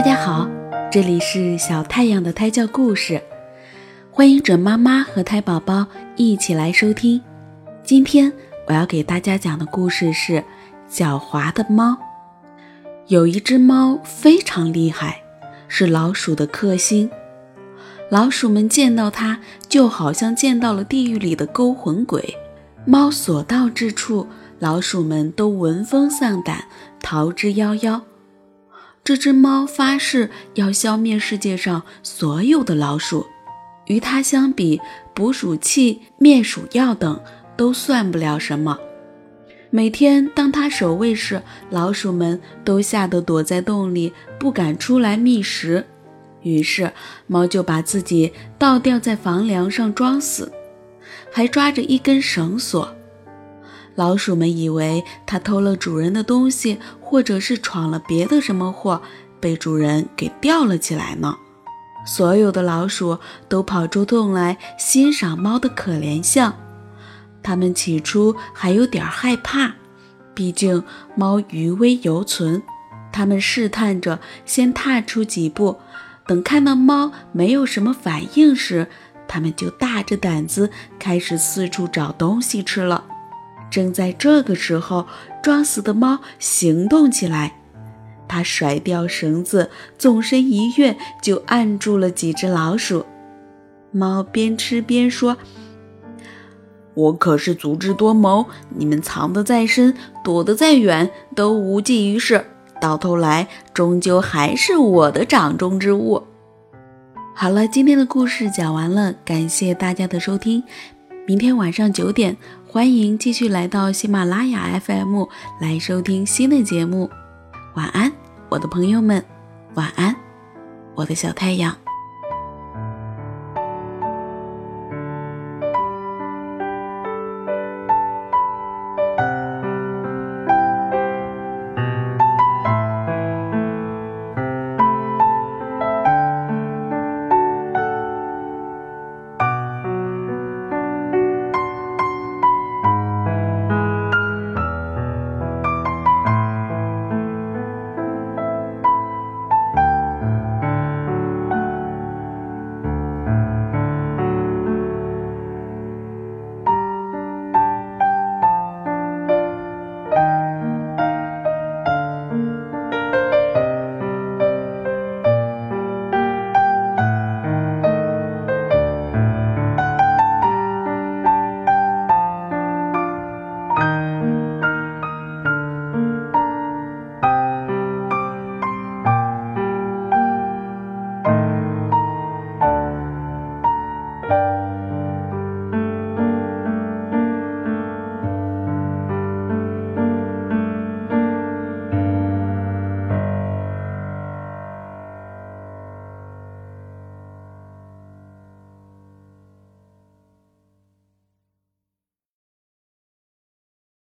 大家好，这里是小太阳的胎教故事，欢迎准妈妈和胎宝宝一起来收听。今天我要给大家讲的故事是狡猾的猫。有一只猫非常厉害，是老鼠的克星。老鼠们见到它，就好像见到了地狱里的勾魂鬼。猫所到之处，老鼠们都闻风丧胆，逃之夭夭。这只猫发誓要消灭世界上所有的老鼠，与它相比，捕鼠器、灭鼠药等都算不了什么。每天当它守卫时，老鼠们都吓得躲在洞里，不敢出来觅食。于是，猫就把自己倒吊在房梁上装死，还抓着一根绳索。老鼠们以为它偷了主人的东西，或者是闯了别的什么祸，被主人给吊了起来呢。所有的老鼠都跑出洞来欣赏猫的可怜相。他们起初还有点害怕，毕竟猫余威犹存。他们试探着先踏出几步，等看到猫没有什么反应时，他们就大着胆子开始四处找东西吃了。正在这个时候，装死的猫行动起来。它甩掉绳子，纵身一跃，就按住了几只老鼠。猫边吃边说：“我可是足智多谋，你们藏得再深，躲得再远，都无济于事。到头来，终究还是我的掌中之物。”好了，今天的故事讲完了，感谢大家的收听。明天晚上九点。欢迎继续来到喜马拉雅 FM 来收听新的节目。晚安，我的朋友们，晚安，我的小太阳。